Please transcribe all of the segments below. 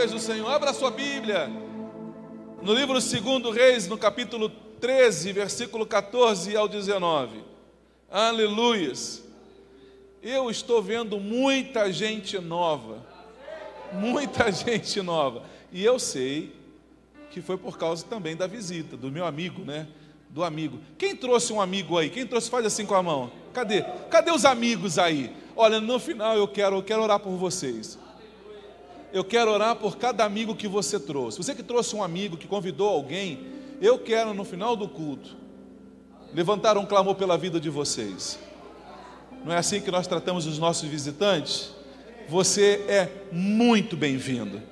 Seja o Senhor. Abra sua Bíblia. No livro 2 Reis, no capítulo 13, versículo 14 ao 19. Aleluias! Eu estou vendo muita gente nova. Muita gente nova. E eu sei que foi por causa também da visita do meu amigo, né? Do amigo. Quem trouxe um amigo aí? Quem trouxe? Faz assim com a mão. Cadê? Cadê os amigos aí? Olha, no final eu quero, eu quero orar por vocês. Eu quero orar por cada amigo que você trouxe. Você que trouxe um amigo, que convidou alguém, eu quero no final do culto levantar um clamor pela vida de vocês. Não é assim que nós tratamos os nossos visitantes? Você é muito bem-vindo.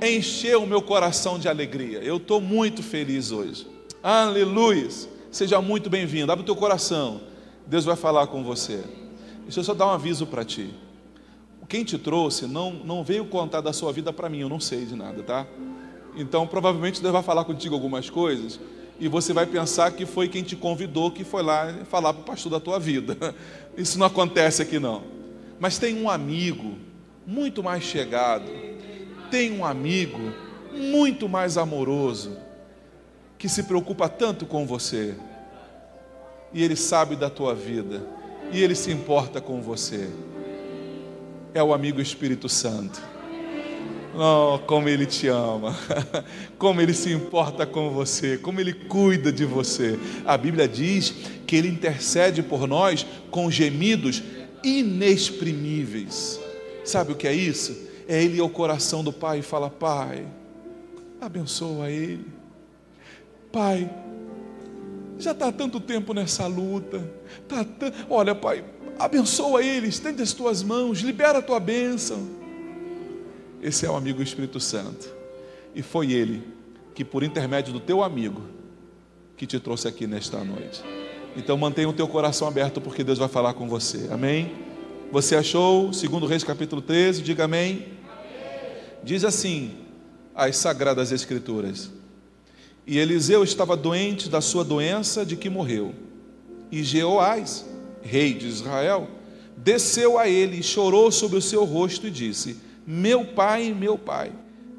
Encheu o meu coração de alegria. Eu estou muito feliz hoje. Aleluia. Seja muito bem-vindo. Abre o teu coração. Deus vai falar com você. Deixa eu só dar um aviso para ti. Quem te trouxe não, não veio contar da sua vida para mim, eu não sei de nada, tá? Então, provavelmente Deus vai falar contigo algumas coisas e você vai pensar que foi quem te convidou que foi lá falar para o pastor da tua vida. Isso não acontece aqui não. Mas tem um amigo muito mais chegado, tem um amigo muito mais amoroso que se preocupa tanto com você e ele sabe da tua vida e ele se importa com você. É o amigo Espírito Santo. Oh, como ele te ama, como ele se importa com você, como ele cuida de você. A Bíblia diz que ele intercede por nós com gemidos inexprimíveis. Sabe o que é isso? É ele ao coração do Pai e fala: Pai, abençoa ele. Pai, já está tanto tempo nessa luta. Tá t... Olha, Pai, abençoa ele, estende as tuas mãos, libera a tua bênção. Esse é o amigo Espírito Santo. E foi ele que, por intermédio do teu amigo, que te trouxe aqui nesta noite. Então mantenha o teu coração aberto, porque Deus vai falar com você. Amém? Você achou, segundo Reis capítulo 13, diga amém. Diz assim as sagradas escrituras. E Eliseu estava doente da sua doença de que morreu. E Jeoás, rei de Israel, desceu a ele e chorou sobre o seu rosto e disse: Meu pai, meu pai,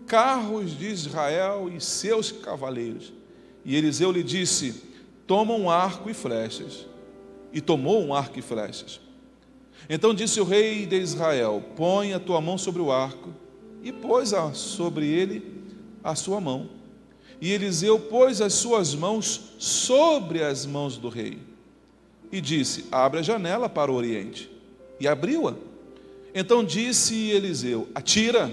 carros de Israel e seus cavaleiros. E Eliseu lhe disse: Toma um arco e flechas. E tomou um arco e flechas. Então disse o rei de Israel: Põe a tua mão sobre o arco. E pôs sobre ele a sua mão. E Eliseu pôs as suas mãos sobre as mãos do rei e disse: Abre a janela para o oriente. E abriu-a. Então disse Eliseu: Atira.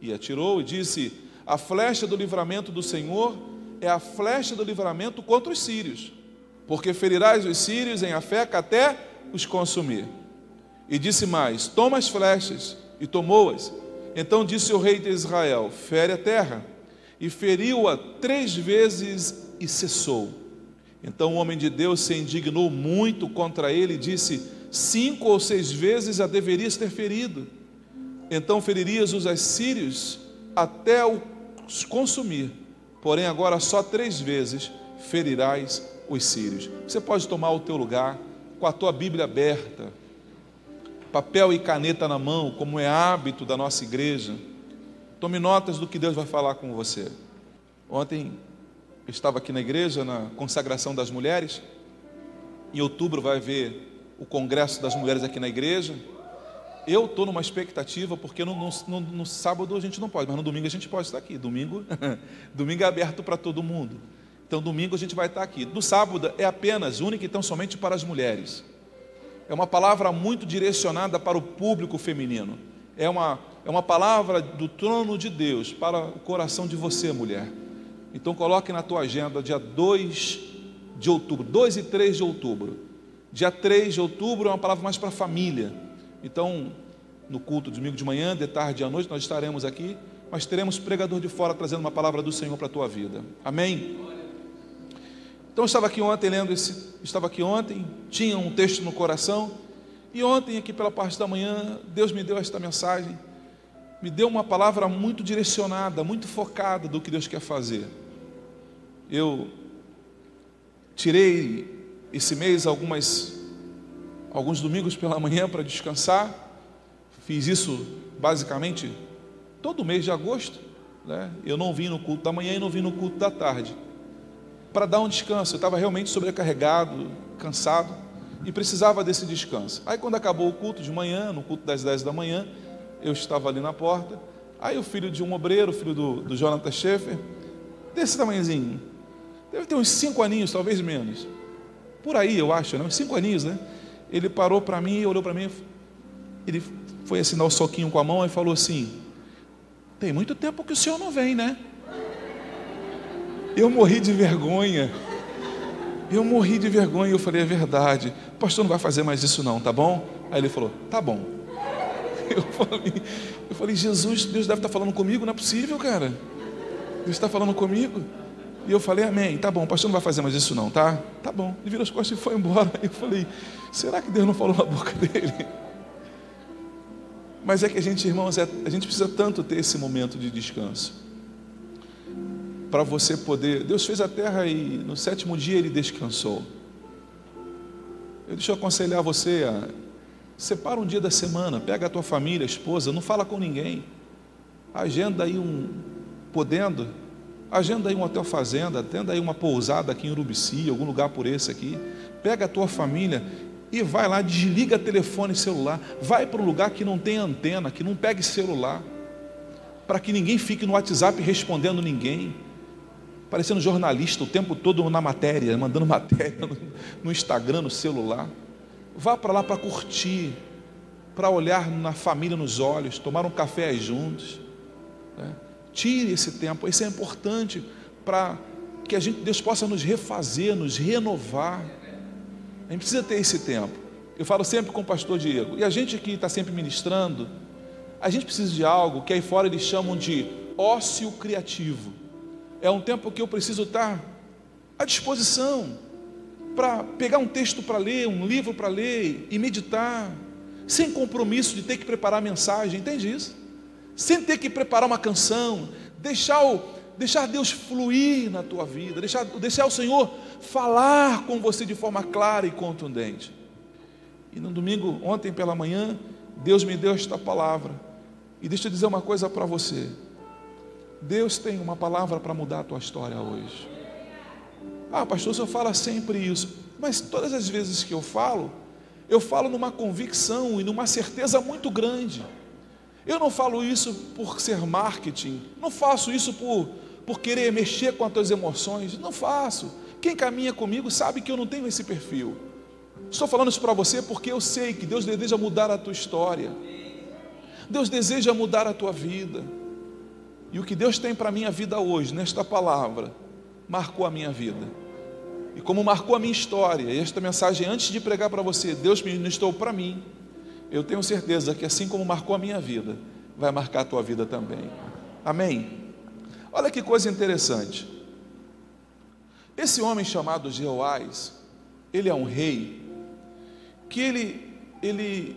E atirou e disse: A flecha do livramento do Senhor é a flecha do livramento contra os sírios, porque ferirás os sírios em Afeca até os consumir. E disse mais: Toma as flechas, e tomou-as. Então disse o rei de Israel: Fere a terra e feriu-a três vezes e cessou. Então o homem de Deus se indignou muito contra ele e disse: Cinco ou seis vezes a deverias ter ferido. Então feririas os assírios até os consumir. Porém, agora só três vezes ferirás os sírios. Você pode tomar o teu lugar com a tua Bíblia aberta, papel e caneta na mão, como é hábito da nossa igreja. Tome notas do que Deus vai falar com você. Ontem estava aqui na igreja, na consagração das mulheres. Em outubro vai haver o congresso das mulheres aqui na igreja. Eu estou numa expectativa, porque no, no, no, sábado a gente não pode, mas no domingo a gente pode estar aqui. Domingo, domingo é aberto para todo mundo. Então, domingo a gente vai estar aqui. No sábado é apenas, única e tão somente para as mulheres. É uma palavra muito direcionada para o público feminino. É uma, é uma palavra do trono de Deus para o coração de você, mulher. Então coloque na tua agenda dia 2 de outubro, 2 e 3 de outubro. Dia 3 de outubro é uma palavra mais para a família. Então, no culto domingo de manhã, de tarde e à noite, nós estaremos aqui, mas teremos pregador de fora trazendo uma palavra do Senhor para a tua vida. Amém? Então eu estava aqui ontem lendo esse, estava aqui ontem, tinha um texto no coração, e ontem aqui pela parte da manhã, Deus me deu esta mensagem, me deu uma palavra muito direcionada, muito focada do que Deus quer fazer. Eu tirei esse mês algumas alguns domingos pela manhã para descansar. Fiz isso basicamente todo mês de agosto. Né? Eu não vim no culto da manhã e não vim no culto da tarde. Para dar um descanso. Eu estava realmente sobrecarregado, cansado e precisava desse descanso. Aí quando acabou o culto de manhã, no culto das 10 da manhã, eu estava ali na porta. Aí o filho de um obreiro, filho do, do Jonathan Schaefer, desse tamanhozinho, deve ter uns cinco aninhos, talvez menos por aí, eu acho, né? uns cinco aninhos, né? Ele parou para mim, olhou para mim, ele foi assinar o soquinho com a mão e falou assim: Tem muito tempo que o senhor não vem, né? Eu morri de vergonha. Eu morri de vergonha. Eu falei: É verdade. O pastor não vai fazer mais isso, não, tá bom? Aí ele falou: Tá bom. Eu falei, eu falei: Jesus, Deus deve estar falando comigo, não é possível, cara. Deus está falando comigo. E eu falei, amém, tá bom, o pastor não vai fazer mais isso não, tá? Tá bom. Ele virou as costas e foi embora. Eu falei, será que Deus não falou na boca dele? Mas é que a gente, irmãos, é, a gente precisa tanto ter esse momento de descanso. Para você poder. Deus fez a terra e no sétimo dia ele descansou. Eu deixo eu aconselhar você a. Separa um dia da semana, pega a tua família, a esposa, não fala com ninguém. Agenda aí um. Podendo, Agenda aí um hotel fazenda, atenda aí uma pousada aqui em Urubici, algum lugar por esse aqui. Pega a tua família e vai lá, desliga telefone e celular. Vai para um lugar que não tem antena, que não pegue celular. Para que ninguém fique no WhatsApp respondendo ninguém. Parecendo jornalista o tempo todo na matéria, mandando matéria no Instagram, no celular. Vá para lá para curtir, para olhar na família nos olhos, tomar um café juntos. Né? Tire esse tempo, isso é importante para que a gente, Deus possa nos refazer, nos renovar. A gente precisa ter esse tempo. Eu falo sempre com o pastor Diego, e a gente que está sempre ministrando, a gente precisa de algo que aí fora eles chamam de ócio criativo. É um tempo que eu preciso estar à disposição para pegar um texto para ler, um livro para ler e meditar, sem compromisso de ter que preparar a mensagem, entende isso? sem ter que preparar uma canção, deixar, o, deixar Deus fluir na tua vida, deixar, deixar o Senhor falar com você de forma clara e contundente. E no domingo, ontem pela manhã, Deus me deu esta palavra. E deixa eu dizer uma coisa para você. Deus tem uma palavra para mudar a tua história hoje. Ah, pastor, o senhor fala sempre isso. Mas todas as vezes que eu falo, eu falo numa convicção e numa certeza muito grande. Eu não falo isso por ser marketing, não faço isso por, por querer mexer com as tuas emoções, não faço. Quem caminha comigo sabe que eu não tenho esse perfil. Estou falando isso para você porque eu sei que Deus deseja mudar a tua história. Deus deseja mudar a tua vida. E o que Deus tem para a minha vida hoje, nesta palavra, marcou a minha vida. E como marcou a minha história, e esta mensagem, antes de pregar para você, Deus ministrou para mim eu tenho certeza que assim como marcou a minha vida, vai marcar a tua vida também. Amém? Olha que coisa interessante. Esse homem chamado Jeoás, ele é um rei, que ele, ele,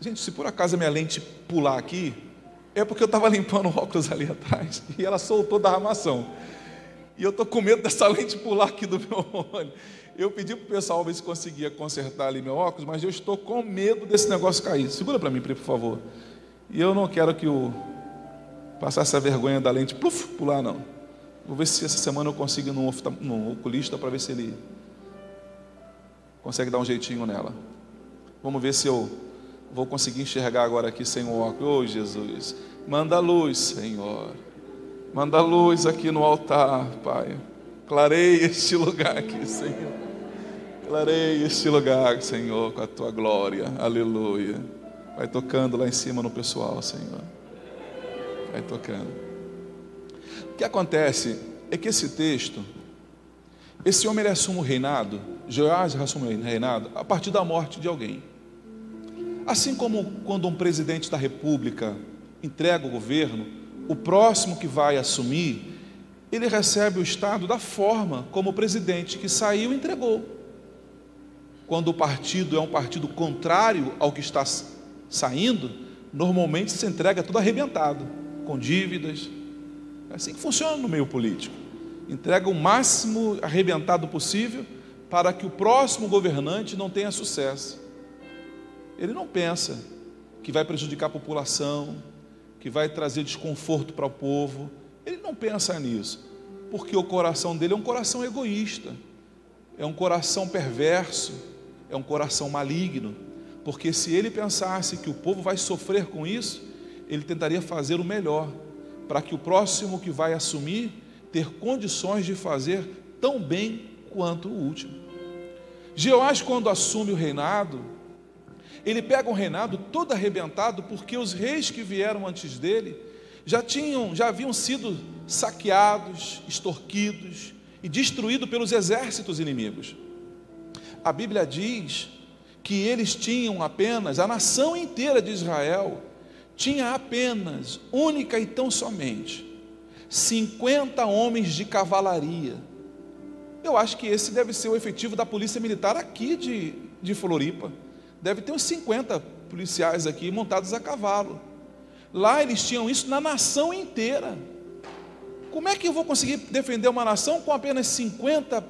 gente, se por acaso a minha lente pular aqui, é porque eu estava limpando óculos ali atrás e ela soltou da armação. E eu estou com medo dessa lente pular aqui do meu olho. Eu pedi para o pessoal ver se conseguia consertar ali meu óculos, mas eu estou com medo desse negócio cair. Segura para mim, por favor. E eu não quero que o passar essa vergonha da lente pluf, pular, não. Vou ver se essa semana eu consigo ir num, num oculista para ver se ele consegue dar um jeitinho nela. Vamos ver se eu vou conseguir enxergar agora aqui sem o óculos. Oh, Jesus, manda luz, Senhor. Manda luz aqui no altar, Pai. Clareia este lugar aqui, Senhor. Clareia este lugar, Senhor, com a tua glória. Aleluia. Vai tocando lá em cima no pessoal, Senhor. Vai tocando. O que acontece é que esse texto, esse homem ele assume o reinado, Joás assume o reinado a partir da morte de alguém. Assim como quando um presidente da república entrega o governo, o próximo que vai assumir, ele recebe o Estado da forma como o presidente que saiu entregou. Quando o partido é um partido contrário ao que está saindo, normalmente se entrega tudo arrebentado, com dívidas. É assim que funciona no meio político. Entrega o máximo arrebentado possível para que o próximo governante não tenha sucesso. Ele não pensa que vai prejudicar a população, que vai trazer desconforto para o povo. Ele não pensa nisso, porque o coração dele é um coração egoísta, é um coração perverso, é um coração maligno porque se ele pensasse que o povo vai sofrer com isso, ele tentaria fazer o melhor, para que o próximo que vai assumir ter condições de fazer tão bem quanto o último. Jeoás, quando assume o reinado, ele pega um reinado todo arrebentado, porque os reis que vieram antes dele já tinham, já haviam sido saqueados, extorquidos e destruídos pelos exércitos inimigos. A Bíblia diz que eles tinham apenas, a nação inteira de Israel tinha apenas, única e tão somente, 50 homens de cavalaria. Eu acho que esse deve ser o efetivo da Polícia Militar aqui de, de Floripa. Deve ter uns 50 policiais aqui montados a cavalo. Lá eles tinham isso na nação inteira. Como é que eu vou conseguir defender uma nação com apenas 50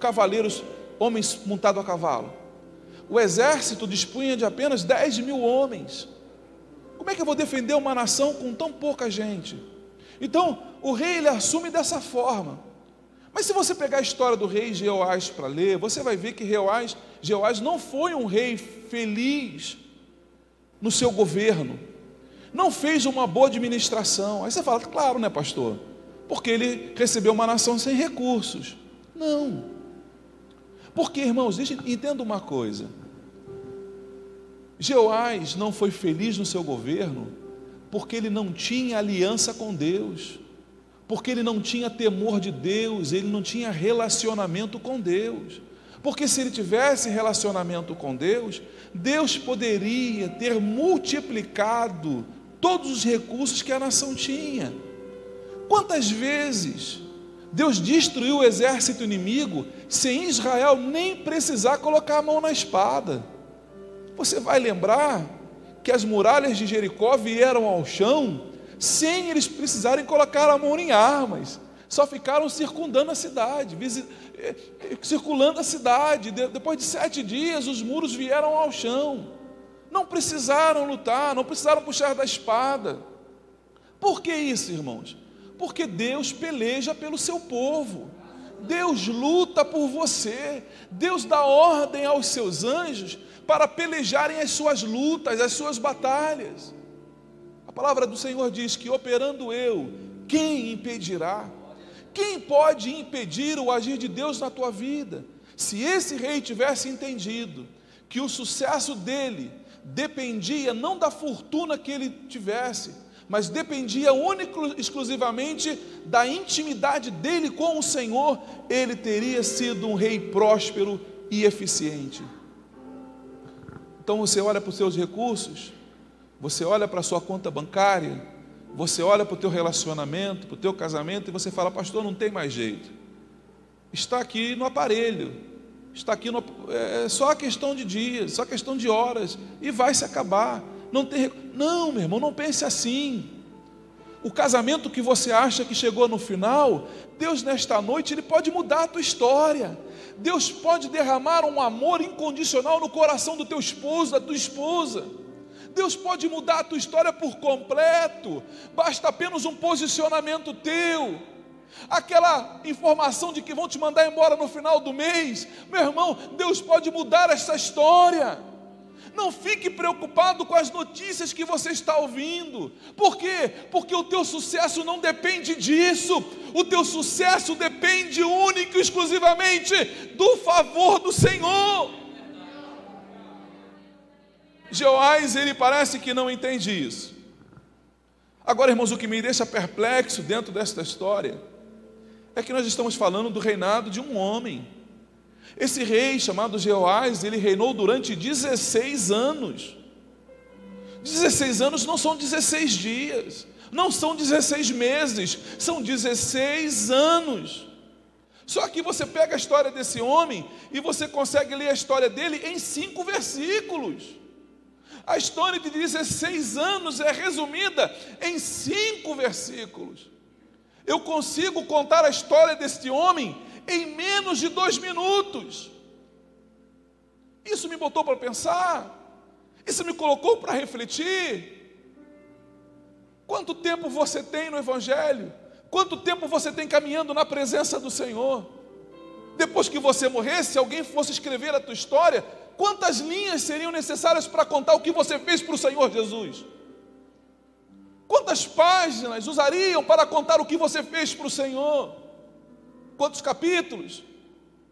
cavaleiros, homens montados a cavalo? o exército dispunha de apenas 10 mil homens. Como é que eu vou defender uma nação com tão pouca gente? Então, o rei ele assume dessa forma. Mas se você pegar a história do rei Jeoás para ler, você vai ver que Jeoás, Jeoás não foi um rei feliz no seu governo. Não fez uma boa administração. Aí você fala, claro, né, pastor? Porque ele recebeu uma nação sem recursos. Não. Porque, irmãos, entenda uma coisa. Jeoás não foi feliz no seu governo porque ele não tinha aliança com Deus, porque ele não tinha temor de Deus, ele não tinha relacionamento com Deus. Porque se ele tivesse relacionamento com Deus, Deus poderia ter multiplicado todos os recursos que a nação tinha. Quantas vezes Deus destruiu o exército inimigo sem Israel nem precisar colocar a mão na espada. Você vai lembrar que as muralhas de Jericó vieram ao chão sem eles precisarem colocar a mão em armas. Só ficaram circundando a cidade, circulando a cidade. Depois de sete dias, os muros vieram ao chão. Não precisaram lutar, não precisaram puxar da espada. Por que isso, irmãos? Porque Deus peleja pelo seu povo. Deus luta por você. Deus dá ordem aos seus anjos para pelejarem as suas lutas, as suas batalhas. A palavra do Senhor diz que operando eu, quem impedirá? Quem pode impedir o agir de Deus na tua vida? Se esse rei tivesse entendido que o sucesso dele dependia não da fortuna que ele tivesse, mas dependia único exclusivamente da intimidade dele com o Senhor, ele teria sido um rei próspero e eficiente. Então você olha para os seus recursos, você olha para a sua conta bancária, você olha para o teu relacionamento, para o teu casamento e você fala, pastor, não tem mais jeito. Está aqui no aparelho, está aqui no, é, é só questão de dias, só questão de horas e vai se acabar não tem. Não, meu irmão, não pense assim. O casamento que você acha que chegou no final, Deus nesta noite ele pode mudar a tua história. Deus pode derramar um amor incondicional no coração do teu esposo, da tua esposa. Deus pode mudar a tua história por completo. Basta apenas um posicionamento teu. Aquela informação de que vão te mandar embora no final do mês, meu irmão, Deus pode mudar essa história. Não fique preocupado com as notícias que você está ouvindo. Por quê? Porque o teu sucesso não depende disso. O teu sucesso depende único e exclusivamente do favor do Senhor. Jeoás, ele parece que não entende isso. Agora, irmãos, o que me deixa perplexo dentro desta história é que nós estamos falando do reinado de um homem. Esse rei chamado Jeoás, ele reinou durante 16 anos. 16 anos não são 16 dias, não são 16 meses, são 16 anos. Só que você pega a história desse homem e você consegue ler a história dele em cinco versículos. A história de 16 anos é resumida em cinco versículos. Eu consigo contar a história deste homem em menos de dois minutos. Isso me botou para pensar, isso me colocou para refletir. Quanto tempo você tem no Evangelho? Quanto tempo você tem caminhando na presença do Senhor? Depois que você morresse, se alguém fosse escrever a tua história, quantas linhas seriam necessárias para contar o que você fez para o Senhor Jesus? Quantas páginas usariam para contar o que você fez para o Senhor? Quantos capítulos?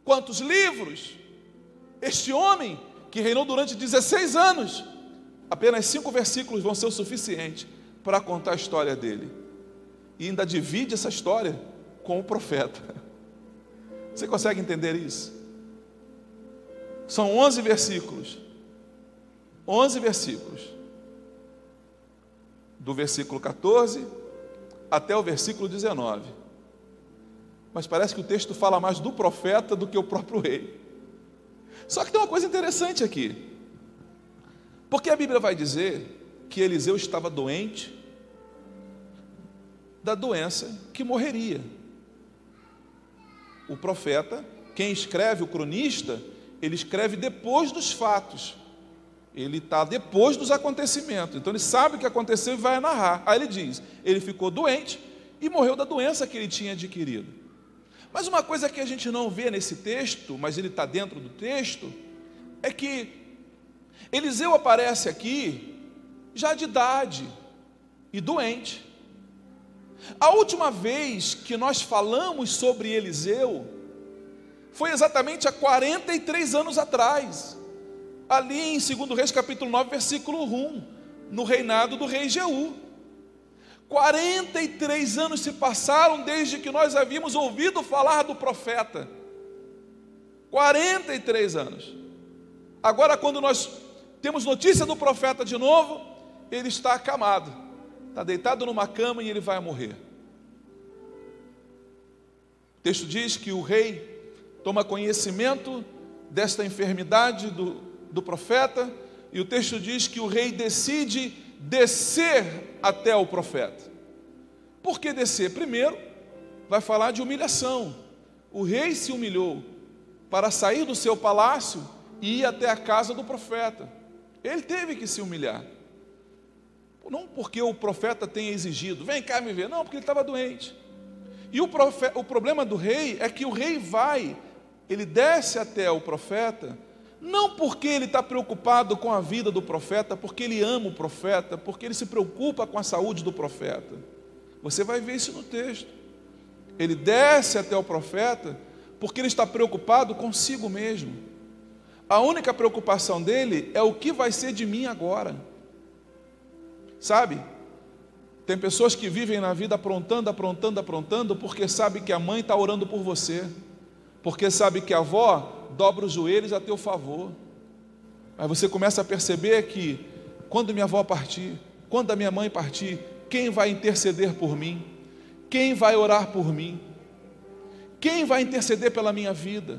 Quantos livros? Este homem que reinou durante 16 anos, apenas cinco versículos vão ser o suficiente para contar a história dele. E ainda divide essa história com o profeta. Você consegue entender isso? São 11 versículos. 11 versículos. Do versículo 14 até o versículo 19. Mas parece que o texto fala mais do profeta do que o próprio rei. Só que tem uma coisa interessante aqui. Porque a Bíblia vai dizer que Eliseu estava doente da doença que morreria. O profeta, quem escreve, o cronista, ele escreve depois dos fatos. Ele está depois dos acontecimentos. Então ele sabe o que aconteceu e vai narrar. Aí ele diz: ele ficou doente e morreu da doença que ele tinha adquirido. Mas uma coisa que a gente não vê nesse texto, mas ele está dentro do texto, é que Eliseu aparece aqui já de idade e doente. A última vez que nós falamos sobre Eliseu foi exatamente há 43 anos atrás, ali em 2 Reis capítulo 9, versículo 1, no reinado do rei Jeú. 43 anos se passaram desde que nós havíamos ouvido falar do profeta. 43 anos. Agora, quando nós temos notícia do profeta de novo, ele está acamado está deitado numa cama e ele vai morrer. O texto diz que o rei toma conhecimento desta enfermidade do, do profeta, e o texto diz que o rei decide descer até o profeta. Por que descer? Primeiro, vai falar de humilhação. O rei se humilhou para sair do seu palácio e ir até a casa do profeta. Ele teve que se humilhar. Não porque o profeta tenha exigido, vem cá me ver, não, porque ele estava doente. E o, profeta, o problema do rei é que o rei vai, ele desce até o profeta, não porque ele está preocupado com a vida do profeta, porque ele ama o profeta, porque ele se preocupa com a saúde do profeta. Você vai ver isso no texto. Ele desce até o profeta porque ele está preocupado consigo mesmo. A única preocupação dele é o que vai ser de mim agora. Sabe? Tem pessoas que vivem na vida aprontando, aprontando, aprontando, porque sabe que a mãe está orando por você, porque sabe que a avó dobra os joelhos a teu favor. Mas você começa a perceber que quando minha avó partir, quando a minha mãe partir, quem vai interceder por mim? Quem vai orar por mim? Quem vai interceder pela minha vida?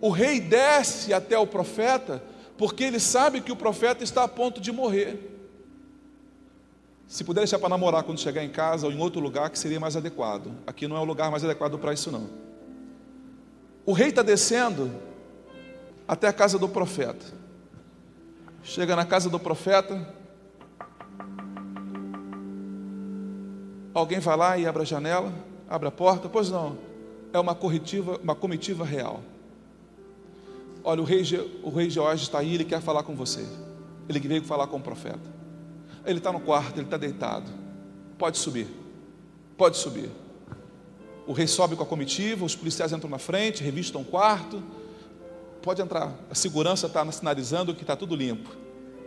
O rei desce até o profeta, porque ele sabe que o profeta está a ponto de morrer. Se puder deixar para namorar quando chegar em casa ou em outro lugar, que seria mais adequado. Aqui não é o lugar mais adequado para isso, não. O rei está descendo até a casa do profeta. Chega na casa do profeta. Alguém vai lá e abre a janela, abre a porta. Pois não, é uma corretiva, uma comitiva real. Olha, o rei, o rei George está aí, ele quer falar com você. Ele veio falar com o profeta. Ele está no quarto, ele está deitado. Pode subir, pode subir. O rei sobe com a comitiva, os policiais entram na frente, revistam o quarto. Pode entrar, a segurança está sinalizando que está tudo limpo.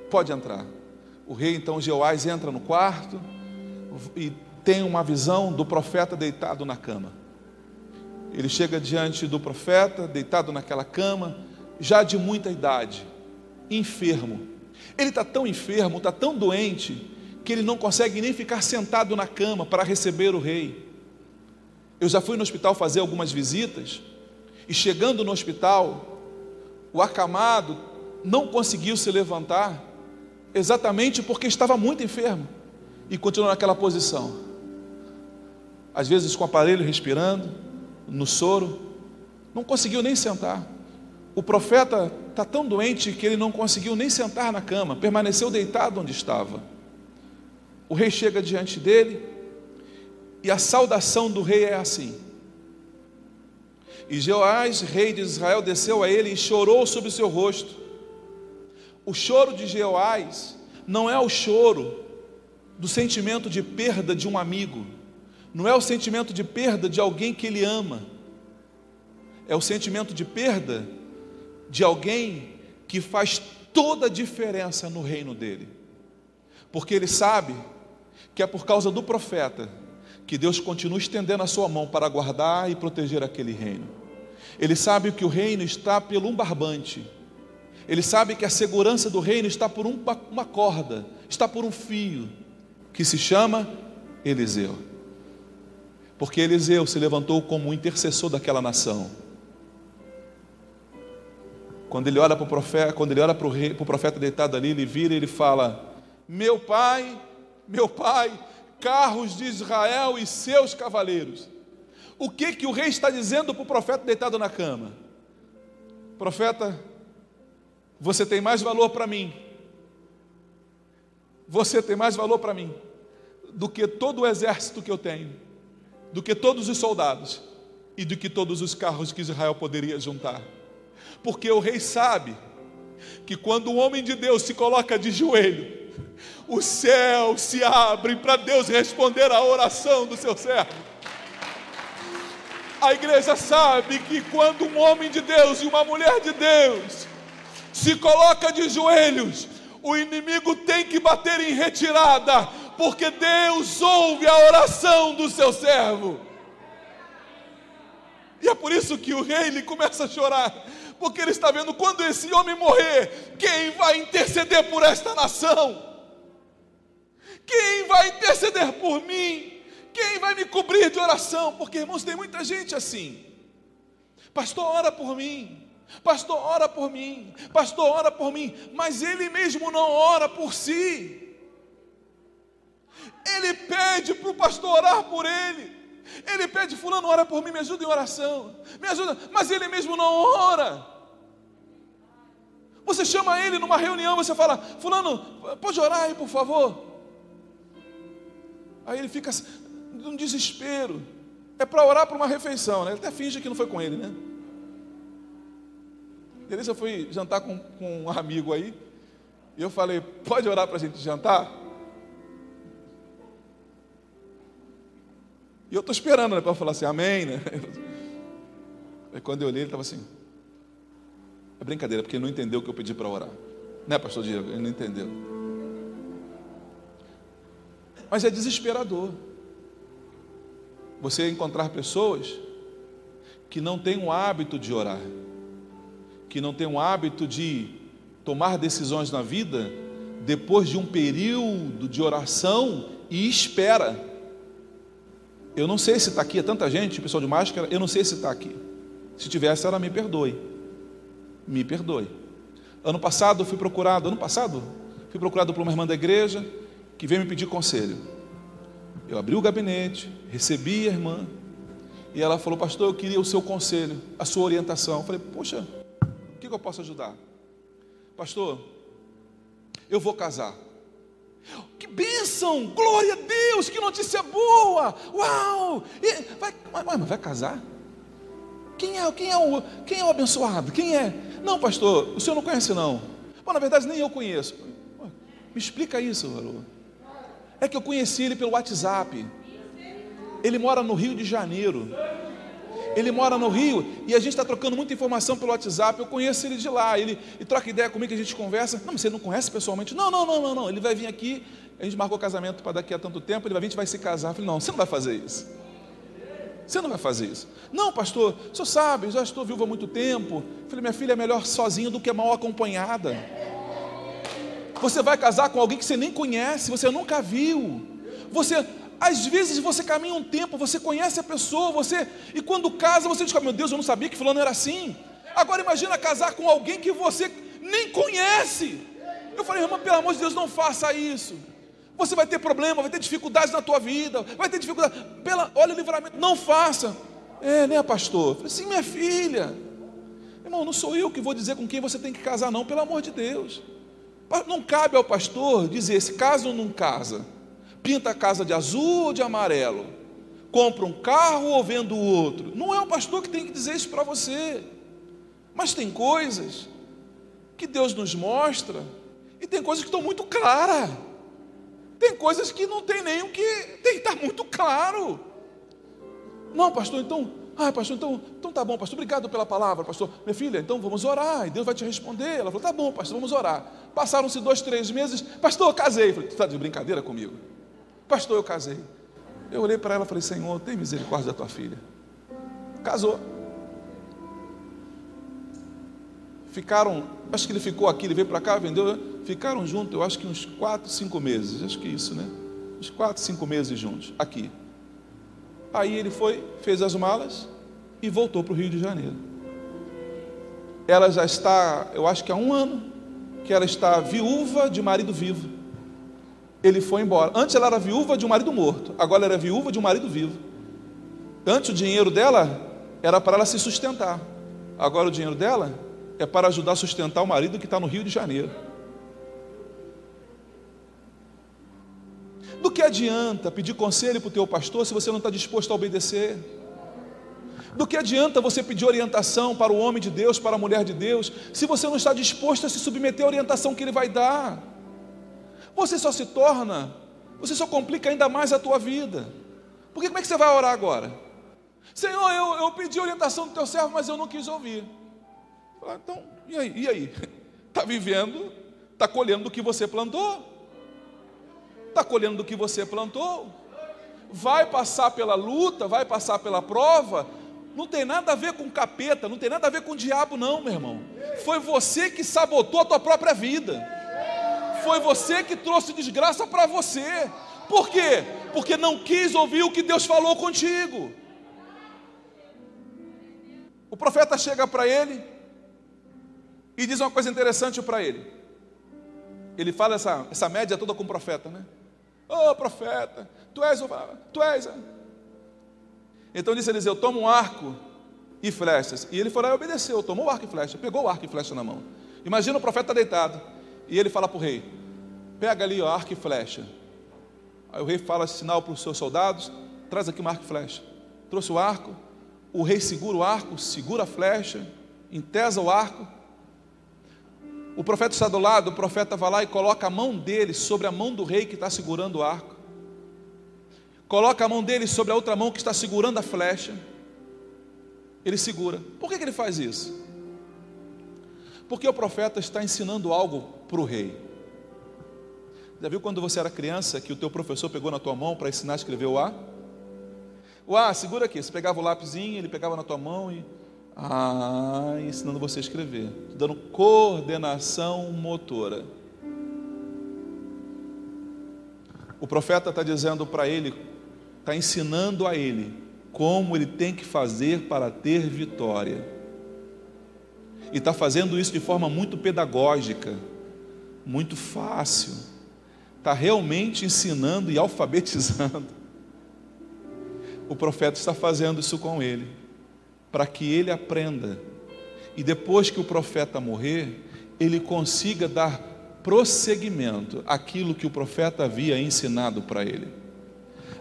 Pode entrar. O rei então Jeoás entra no quarto e tem uma visão do profeta deitado na cama. Ele chega diante do profeta, deitado naquela cama, já de muita idade, enfermo. Ele está tão enfermo, está tão doente, que ele não consegue nem ficar sentado na cama para receber o rei. Eu já fui no hospital fazer algumas visitas, e chegando no hospital, o acamado não conseguiu se levantar, exatamente porque estava muito enfermo, e continuou naquela posição. Às vezes com o aparelho respirando, no soro, não conseguiu nem sentar. O profeta está tão doente que ele não conseguiu nem sentar na cama, permaneceu deitado onde estava. O rei chega diante dele e a saudação do rei é assim: E Jeoás, rei de Israel, desceu a ele e chorou sobre o seu rosto. O choro de Jeoás não é o choro do sentimento de perda de um amigo, não é o sentimento de perda de alguém que ele ama, é o sentimento de perda de alguém que faz toda a diferença no reino dele, porque ele sabe que é por causa do profeta que Deus continua estendendo a sua mão para guardar e proteger aquele reino. Ele sabe que o reino está pelo um barbante. Ele sabe que a segurança do reino está por uma corda, está por um fio, que se chama Eliseu. Porque Eliseu se levantou como intercessor daquela nação. Quando ele olha para o profeta, quando ele olha para o profeta deitado ali, ele vira e ele fala: Meu pai meu pai, carros de Israel e seus cavaleiros. O que que o rei está dizendo para o profeta deitado na cama? Profeta, você tem mais valor para mim. Você tem mais valor para mim do que todo o exército que eu tenho, do que todos os soldados e do que todos os carros que Israel poderia juntar. Porque o rei sabe que quando o homem de Deus se coloca de joelho, o céu se abre para Deus responder à oração do seu servo. A igreja sabe que quando um homem de Deus e uma mulher de Deus se coloca de joelhos, o inimigo tem que bater em retirada, porque Deus ouve a oração do seu servo. E é por isso que o rei ele começa a chorar, porque ele está vendo quando esse homem morrer, quem vai interceder por esta nação? Quem vai interceder por mim? Quem vai me cobrir de oração? Porque, irmãos, tem muita gente assim. Pastor, ora por mim. Pastor, ora por mim. Pastor, ora por mim. Mas ele mesmo não ora por si. Ele pede para o pastor orar por ele. Ele pede, fulano, ora por mim, me ajuda em oração. Me ajuda, mas ele mesmo não ora. Você chama ele numa reunião, você fala, fulano, pode orar aí, por favor. Aí ele fica num desespero. É para orar para uma refeição, né? Ele até finge que não foi com ele, né? Eu fui jantar com, com um amigo aí. E eu falei, pode orar para a gente jantar? E eu estou esperando né, para falar assim, amém, né? Aí quando eu olhei, ele estava assim. É brincadeira, porque ele não entendeu o que eu pedi para orar. Né, pastor Diego? Ele não entendeu. Mas é desesperador. Você encontrar pessoas que não têm o hábito de orar, que não têm o hábito de tomar decisões na vida depois de um período de oração e espera. Eu não sei se está aqui, é tanta gente, pessoal de máscara, eu não sei se está aqui. Se tivesse, ela me perdoe. Me perdoe. Ano passado fui procurado, ano passado, fui procurado por uma irmã da igreja, que veio me pedir conselho. Eu abri o gabinete, recebi a irmã, e ela falou: Pastor, eu queria o seu conselho, a sua orientação. Eu falei: Poxa, o que eu posso ajudar? Pastor, eu vou casar. Que bênção! Glória a Deus! Que notícia boa! Uau! E vai, mas vai casar? Quem é, quem, é o, quem é o abençoado? Quem é? Não, pastor, o senhor não conhece, não. Bom, na verdade, nem eu conheço. Me explica isso, Valor. É que eu conheci ele pelo WhatsApp. Ele mora no Rio de Janeiro. Ele mora no Rio e a gente está trocando muita informação pelo WhatsApp. Eu conheço ele de lá. Ele, ele troca ideia comigo, a gente conversa. Não, você não conhece pessoalmente? Não, não, não, não, não. Ele vai vir aqui. A gente marcou casamento para daqui a tanto tempo. Ele vai vir, a gente vai se casar. Eu falei, não, você não vai fazer isso. Você não vai fazer isso. Não, pastor, o senhor sabe, já estou viúva há muito tempo. Eu falei, minha filha é melhor sozinha do que mal acompanhada. Você vai casar com alguém que você nem conhece, você nunca viu. Você, às vezes você caminha um tempo, você conhece a pessoa, você e quando casa você diz: "Meu Deus, eu não sabia que fulano era assim". Agora imagina casar com alguém que você nem conhece. Eu falei: "Irmã, pelo amor de Deus, não faça isso". Você vai ter problema, vai ter dificuldades na tua vida, vai ter dificuldade. Pela, olha o livramento, não faça. É, né, pastor? Eu falei, sim, minha filha. Irmão, não sou eu que vou dizer com quem você tem que casar, não, pelo amor de Deus. Não cabe ao pastor dizer se casa ou não casa. Pinta a casa de azul ou de amarelo. Compra um carro ou vende o outro. Não é o pastor que tem que dizer isso para você. Mas tem coisas que Deus nos mostra e tem coisas que estão muito claras. Tem coisas que não tem o que tem que estar muito claro. Não, pastor, então ah, pastor, então, então tá bom, pastor, obrigado pela palavra, pastor. Minha filha, então vamos orar, e Deus vai te responder. Ela falou, tá bom, pastor, vamos orar. Passaram-se dois, três meses, pastor, casei. Eu falei, tu está de brincadeira comigo? Pastor, eu casei. Eu olhei para ela e falei, Senhor, tem misericórdia da tua filha. Casou. Ficaram, acho que ele ficou aqui, ele veio para cá, vendeu, ficaram juntos, eu acho que uns quatro, cinco meses, acho que isso, né? Uns quatro, cinco meses juntos, aqui. Aí ele foi, fez as malas e voltou para o Rio de Janeiro. Ela já está, eu acho que há um ano, que ela está viúva de marido vivo. Ele foi embora. Antes ela era viúva de um marido morto, agora ela era viúva de um marido vivo. Antes o dinheiro dela era para ela se sustentar, agora o dinheiro dela é para ajudar a sustentar o marido que está no Rio de Janeiro. Do que adianta pedir conselho para o teu pastor se você não está disposto a obedecer? Do que adianta você pedir orientação para o homem de Deus, para a mulher de Deus, se você não está disposto a se submeter à orientação que ele vai dar? Você só se torna, você só complica ainda mais a tua vida. Porque como é que você vai orar agora? Senhor, eu, eu pedi orientação do teu servo, mas eu não quis ouvir. Então, e aí? E aí? Está vivendo, está colhendo o que você plantou está colhendo do que você plantou. Vai passar pela luta, vai passar pela prova. Não tem nada a ver com capeta, não tem nada a ver com o diabo, não, meu irmão. Foi você que sabotou a tua própria vida. Foi você que trouxe desgraça para você. Por quê? Porque não quis ouvir o que Deus falou contigo. O profeta chega para ele e diz uma coisa interessante para ele. Ele fala essa, essa média toda com o profeta, né? Ô oh, profeta, tu és o. Tu és. Então disse Eliseu: toma um arco e flechas. E ele foi lá e obedeceu, tomou o arco e flecha, pegou o arco e flecha na mão. Imagina o profeta deitado. E ele fala para o rei: pega ali o arco e flecha. Aí o rei fala sinal para os seus soldados: traz aqui um arco e flecha. Trouxe o arco, o rei segura o arco, segura a flecha, entesa o arco o profeta está do lado, o profeta vai lá e coloca a mão dele sobre a mão do rei que está segurando o arco. Coloca a mão dele sobre a outra mão que está segurando a flecha. Ele segura. Por que, que ele faz isso? Porque o profeta está ensinando algo para o rei. Já viu quando você era criança que o teu professor pegou na tua mão para ensinar a escrever o A? O A, segura aqui. Você pegava o lápisinho, ele pegava na tua mão e ah, ensinando você a escrever, dando coordenação motora. O profeta está dizendo para ele, está ensinando a ele como ele tem que fazer para ter vitória. E está fazendo isso de forma muito pedagógica, muito fácil. Está realmente ensinando e alfabetizando. O profeta está fazendo isso com ele para que ele aprenda. E depois que o profeta morrer, ele consiga dar prosseguimento àquilo que o profeta havia ensinado para ele.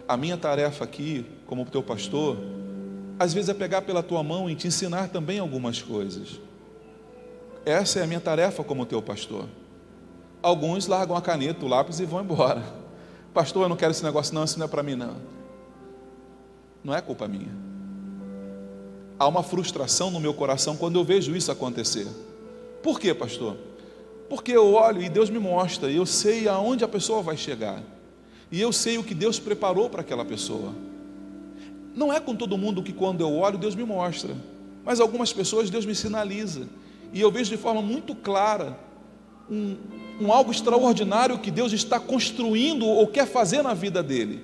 A minha tarefa aqui, como teu pastor, às vezes é pegar pela tua mão e te ensinar também algumas coisas. Essa é a minha tarefa como teu pastor. Alguns largam a caneta, o lápis e vão embora. Pastor, eu não quero esse negócio, não, isso não é para mim, não. Não é culpa minha há uma frustração no meu coração quando eu vejo isso acontecer. Por quê, pastor? Porque eu olho e Deus me mostra, e eu sei aonde a pessoa vai chegar, e eu sei o que Deus preparou para aquela pessoa. Não é com todo mundo que quando eu olho Deus me mostra, mas algumas pessoas Deus me sinaliza, e eu vejo de forma muito clara um, um algo extraordinário que Deus está construindo ou quer fazer na vida dele.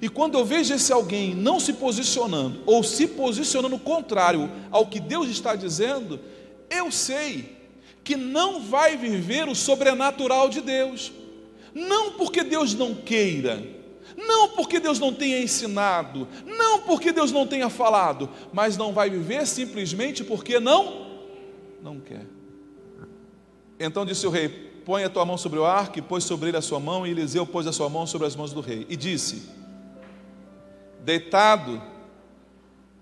E quando eu vejo esse alguém não se posicionando, ou se posicionando contrário ao que Deus está dizendo, eu sei que não vai viver o sobrenatural de Deus. Não porque Deus não queira, não porque Deus não tenha ensinado, não porque Deus não tenha falado, mas não vai viver simplesmente porque não não quer. Então disse o rei: Põe a tua mão sobre o arco, e pôs sobre ele a sua mão, e Eliseu pôs a sua mão sobre as mãos do rei. E disse: Deitado,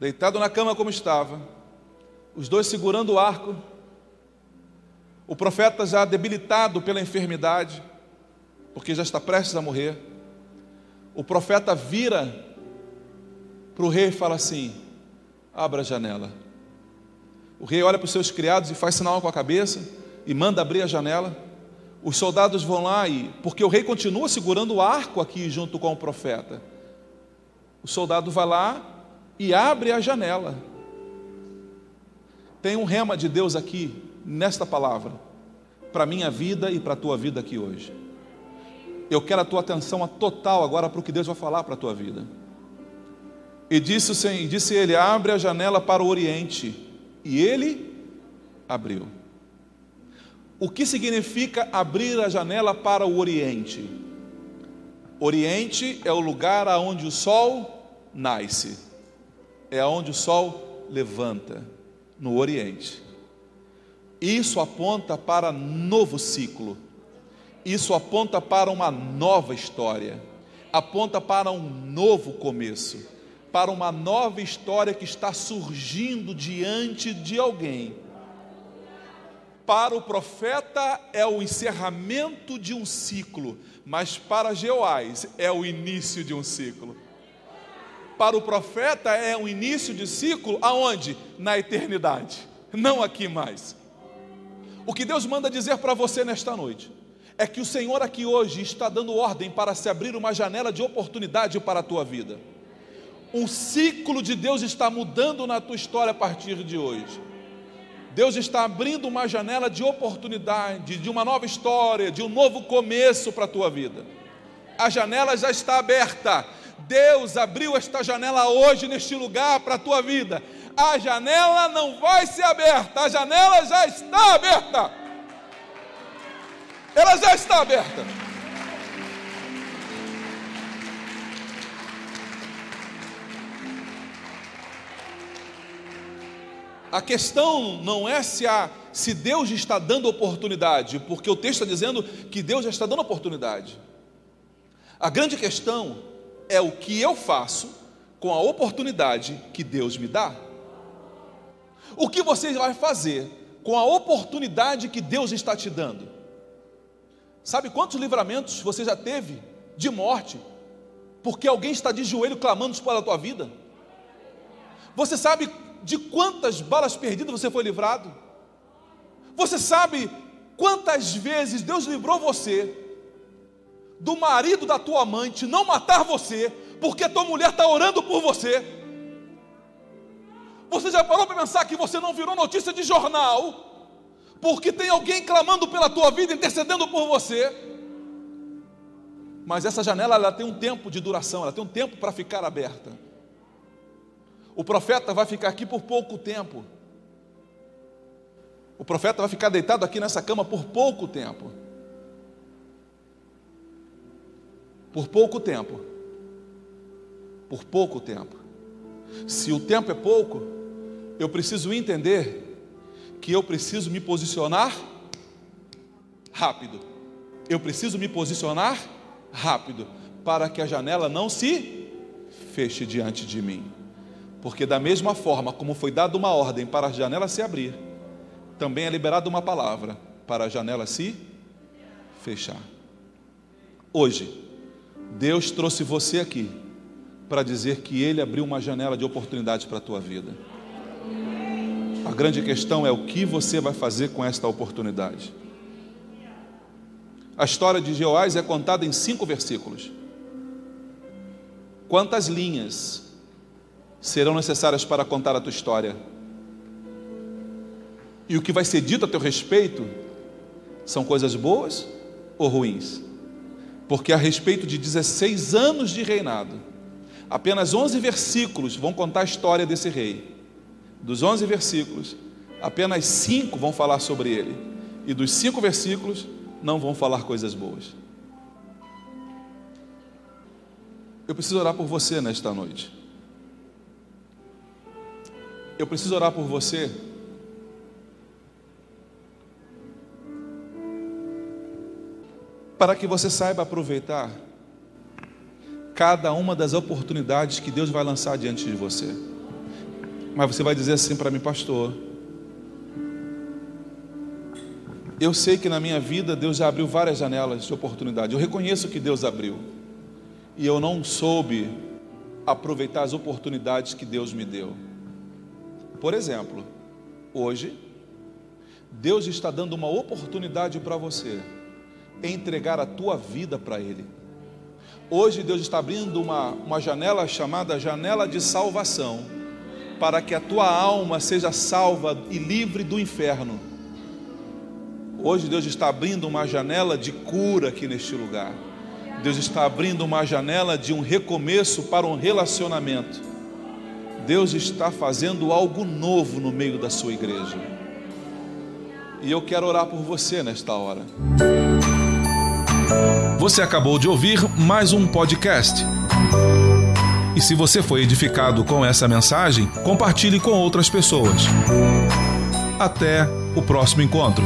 deitado na cama como estava, os dois segurando o arco, o profeta já debilitado pela enfermidade, porque já está prestes a morrer. O profeta vira para o rei e fala assim: abra a janela. O rei olha para os seus criados e faz sinal com a cabeça e manda abrir a janela. Os soldados vão lá e, porque o rei continua segurando o arco aqui junto com o profeta. O soldado vai lá e abre a janela. Tem um rema de Deus aqui nesta palavra, para a minha vida e para a tua vida aqui hoje. Eu quero a tua atenção total agora para o que Deus vai falar para a tua vida. E disse, disse ele: abre a janela para o oriente. E ele abriu. O que significa abrir a janela para o oriente? Oriente é o lugar aonde o sol nasce, é aonde o sol levanta, no oriente. Isso aponta para novo ciclo, isso aponta para uma nova história, aponta para um novo começo, para uma nova história que está surgindo diante de alguém. Para o profeta é o encerramento de um ciclo, mas para Jeoás é o início de um ciclo. Para o profeta é o início de ciclo aonde? Na eternidade, não aqui mais. O que Deus manda dizer para você nesta noite é que o Senhor aqui hoje está dando ordem para se abrir uma janela de oportunidade para a tua vida. Um ciclo de Deus está mudando na tua história a partir de hoje. Deus está abrindo uma janela de oportunidade, de uma nova história, de um novo começo para a tua vida. A janela já está aberta. Deus abriu esta janela hoje neste lugar para a tua vida a janela não vai ser aberta, a janela já está aberta. Ela já está aberta. A questão não é se, a, se Deus está dando oportunidade, porque o texto está dizendo que Deus já está dando oportunidade. A grande questão é o que eu faço com a oportunidade que Deus me dá. O que você vai fazer com a oportunidade que Deus está te dando? Sabe quantos livramentos você já teve de morte, porque alguém está de joelho clamando pela tua vida? Você sabe de quantas balas perdidas você foi livrado? Você sabe quantas vezes Deus livrou você do marido da tua amante não matar você, porque a tua mulher está orando por você? Você já parou para pensar que você não virou notícia de jornal? Porque tem alguém clamando pela tua vida, intercedendo por você. Mas essa janela ela tem um tempo de duração, ela tem um tempo para ficar aberta. O profeta vai ficar aqui por pouco tempo. O profeta vai ficar deitado aqui nessa cama por pouco tempo. Por pouco tempo. Por pouco tempo. Se o tempo é pouco, eu preciso entender que eu preciso me posicionar rápido. Eu preciso me posicionar rápido para que a janela não se feche diante de mim. Porque da mesma forma como foi dada uma ordem para a janela se abrir, também é liberada uma palavra para a janela se fechar. Hoje, Deus trouxe você aqui para dizer que Ele abriu uma janela de oportunidade para a tua vida. A grande questão é o que você vai fazer com esta oportunidade. A história de Jeoás é contada em cinco versículos. Quantas linhas serão necessárias para contar a tua história? E o que vai ser dito a teu respeito são coisas boas ou ruins? Porque a respeito de 16 anos de reinado, apenas 11 versículos vão contar a história desse rei. Dos 11 versículos, apenas 5 vão falar sobre ele. E dos 5 versículos, não vão falar coisas boas. Eu preciso orar por você nesta noite. Eu preciso orar por você para que você saiba aproveitar cada uma das oportunidades que Deus vai lançar diante de você. Mas você vai dizer assim para mim, pastor. Eu sei que na minha vida Deus já abriu várias janelas de oportunidade. Eu reconheço que Deus abriu. E eu não soube aproveitar as oportunidades que Deus me deu. Por exemplo, hoje, Deus está dando uma oportunidade para você entregar a tua vida para Ele. Hoje Deus está abrindo uma, uma janela chamada janela de salvação, para que a tua alma seja salva e livre do inferno. Hoje Deus está abrindo uma janela de cura aqui neste lugar. Deus está abrindo uma janela de um recomeço para um relacionamento. Deus está fazendo algo novo no meio da sua igreja. E eu quero orar por você nesta hora. Você acabou de ouvir mais um podcast. E se você foi edificado com essa mensagem, compartilhe com outras pessoas. Até o próximo encontro.